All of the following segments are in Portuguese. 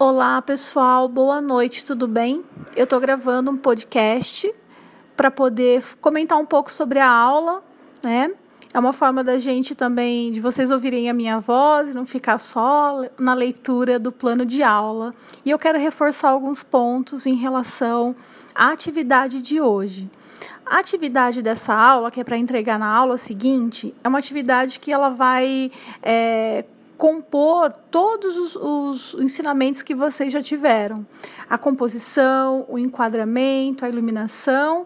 Olá, pessoal, boa noite, tudo bem? Eu estou gravando um podcast para poder comentar um pouco sobre a aula, né? É uma forma da gente também, de vocês ouvirem a minha voz e não ficar só na leitura do plano de aula. E eu quero reforçar alguns pontos em relação à atividade de hoje. A atividade dessa aula, que é para entregar na aula seguinte, é uma atividade que ela vai é, compor todos os, os, ensinamentos que vocês já tiveram: a composição, o enquadramento, a iluminação,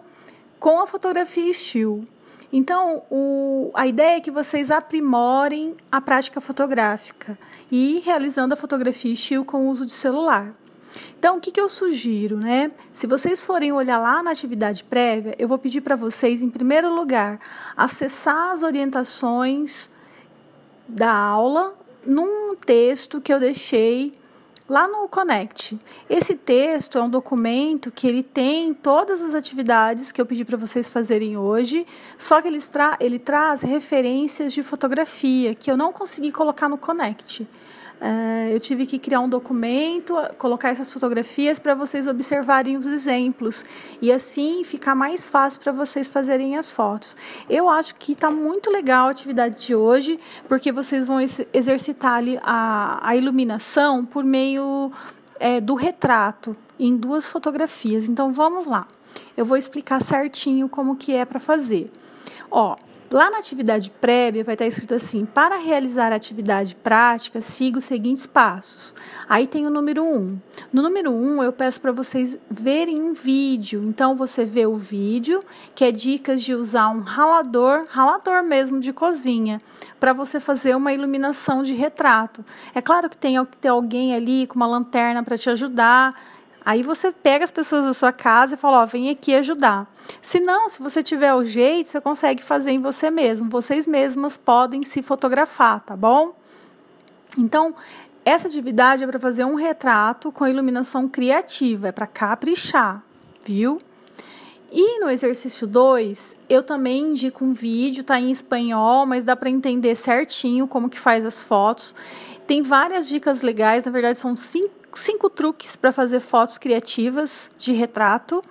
com a fotografia estilo. Então, o, a ideia é que vocês aprimorem a prática fotográfica e realizando a fotografia estilo com o uso de celular. Então, o que, que eu sugiro, né? Se vocês forem olhar lá na atividade prévia, eu vou pedir para vocês, em primeiro lugar, acessar as orientações da aula num texto que eu deixei lá no Connect. Esse texto é um documento que ele tem todas as atividades que eu pedi para vocês fazerem hoje, só que ele, tra ele traz referências de fotografia que eu não consegui colocar no Connect. Uh, eu tive que criar um documento, colocar essas fotografias para vocês observarem os exemplos e assim ficar mais fácil para vocês fazerem as fotos. Eu acho que está muito legal a atividade de hoje, porque vocês vão exercitar ali a, a iluminação por meio é, do retrato em duas fotografias. Então vamos lá. Eu vou explicar certinho como que é para fazer. Ó, Lá na atividade prévia vai estar escrito assim: para realizar a atividade prática, siga os seguintes passos. Aí tem o número 1. Um. No número 1, um, eu peço para vocês verem um vídeo. Então você vê o vídeo, que é dicas de usar um ralador, ralador mesmo de cozinha, para você fazer uma iluminação de retrato. É claro que tem que ter alguém ali com uma lanterna para te ajudar Aí você pega as pessoas da sua casa e fala, ó, vem aqui ajudar. Se não, se você tiver o jeito, você consegue fazer em você mesmo. Vocês mesmas podem se fotografar, tá bom? Então, essa atividade é para fazer um retrato com iluminação criativa, é para caprichar, viu? E no exercício 2, eu também indico um vídeo, tá em espanhol, mas dá para entender certinho como que faz as fotos. Tem várias dicas legais, na verdade são cinco cinco truques para fazer fotos criativas de retrato.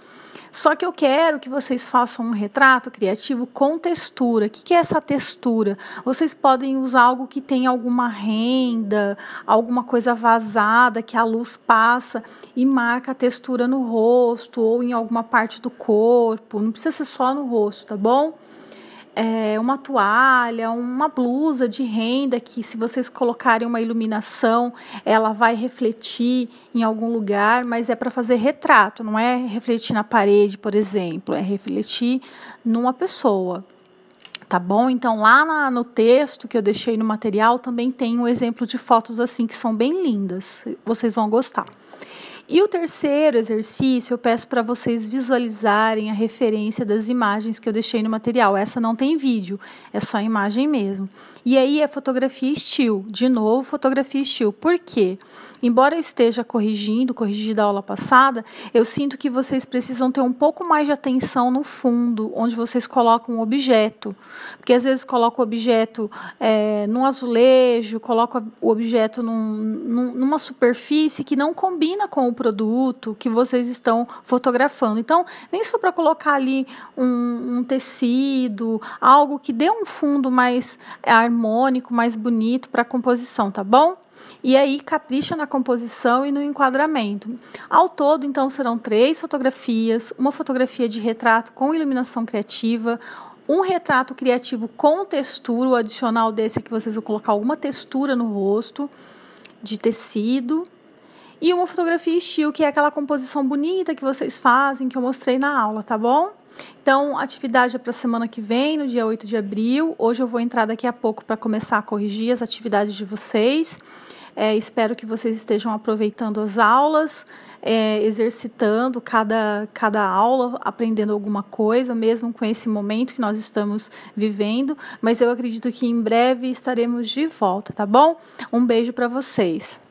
Só que eu quero que vocês façam um retrato criativo com textura. O que é essa textura? Vocês podem usar algo que tem alguma renda, alguma coisa vazada que a luz passa e marca a textura no rosto ou em alguma parte do corpo. Não precisa ser só no rosto, tá bom? É, uma toalha, uma blusa de renda que, se vocês colocarem uma iluminação, ela vai refletir em algum lugar, mas é para fazer retrato, não é refletir na parede, por exemplo, é refletir numa pessoa. Tá bom? Então, lá na, no texto que eu deixei no material também tem um exemplo de fotos assim que são bem lindas. Vocês vão gostar. E o terceiro exercício, eu peço para vocês visualizarem a referência das imagens que eu deixei no material. Essa não tem vídeo, é só imagem mesmo. E aí é fotografia estilo. De novo, fotografia estilo. Por quê? Embora eu esteja corrigindo, corrigi da aula passada, eu sinto que vocês precisam ter um pouco mais de atenção no fundo, onde vocês colocam um objeto. Porque às vezes coloca o objeto é, num azulejo, coloca o objeto num, num, numa superfície que não combina com o produto que vocês estão fotografando. Então, nem se for para colocar ali um, um, tecido, algo que dê um fundo mais harmônico, mais bonito para a composição, tá bom? E aí capricha na composição e no enquadramento. Ao todo, então, serão três fotografias: uma fotografia de retrato com iluminação criativa, um retrato criativo com textura, o adicional desse é que vocês vão colocar alguma textura no rosto de tecido e uma fotografia estilo, que é aquela composição bonita que vocês fazem, que eu mostrei na aula, tá bom? Então, atividade é para a semana que vem, no dia 8 de abril. Hoje eu vou entrar daqui a pouco para começar a corrigir as atividades de vocês. É, espero que vocês estejam aproveitando as aulas, é, exercitando cada, cada aula, aprendendo alguma coisa, mesmo com esse momento que nós estamos vivendo. Mas eu acredito que em breve estaremos de volta, tá bom? Um beijo para vocês.